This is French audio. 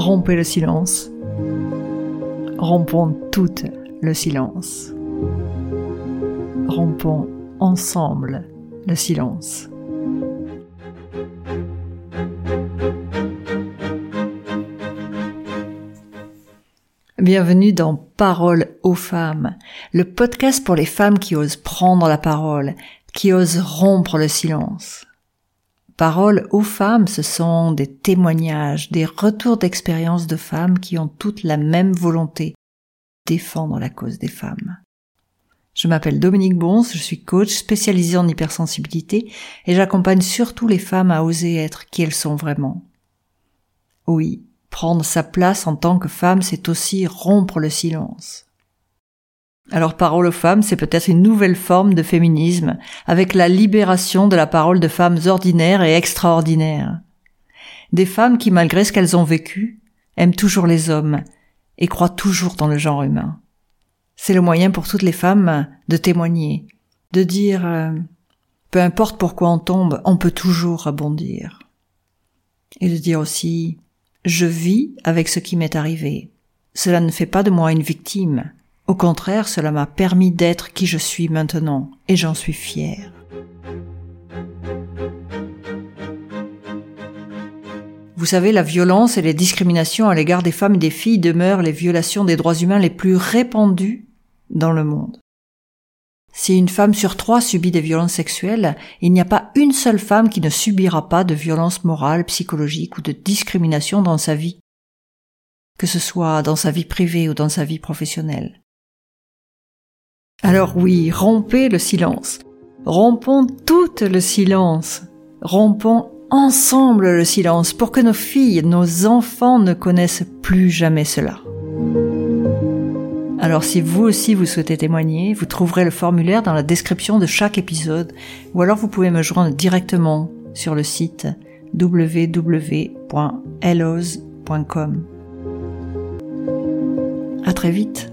Rompez le silence. Rompons tout le silence. Rompons ensemble le silence. Bienvenue dans Parole aux femmes, le podcast pour les femmes qui osent prendre la parole, qui osent rompre le silence. Parole aux femmes, ce sont des témoignages, des retours d'expérience de femmes qui ont toutes la même volonté, défendre la cause des femmes. Je m'appelle Dominique Bons, je suis coach spécialisé en hypersensibilité et j'accompagne surtout les femmes à oser être qui elles sont vraiment. Oui, prendre sa place en tant que femme, c'est aussi rompre le silence. Alors parole aux femmes, c'est peut-être une nouvelle forme de féminisme, avec la libération de la parole de femmes ordinaires et extraordinaires. Des femmes qui, malgré ce qu'elles ont vécu, aiment toujours les hommes et croient toujours dans le genre humain. C'est le moyen pour toutes les femmes de témoigner, de dire euh, peu importe pourquoi on tombe, on peut toujours rebondir. Et de dire aussi je vis avec ce qui m'est arrivé. Cela ne fait pas de moi une victime. Au contraire, cela m'a permis d'être qui je suis maintenant, et j'en suis fière. Vous savez, la violence et les discriminations à l'égard des femmes et des filles demeurent les violations des droits humains les plus répandues dans le monde. Si une femme sur trois subit des violences sexuelles, il n'y a pas une seule femme qui ne subira pas de violences morales, psychologiques ou de discrimination dans sa vie, que ce soit dans sa vie privée ou dans sa vie professionnelle. Alors oui, rompez le silence. Rompons tout le silence. Rompons ensemble le silence pour que nos filles, nos enfants ne connaissent plus jamais cela. Alors si vous aussi vous souhaitez témoigner, vous trouverez le formulaire dans la description de chaque épisode ou alors vous pouvez me joindre directement sur le site www.hellos.com. À très vite.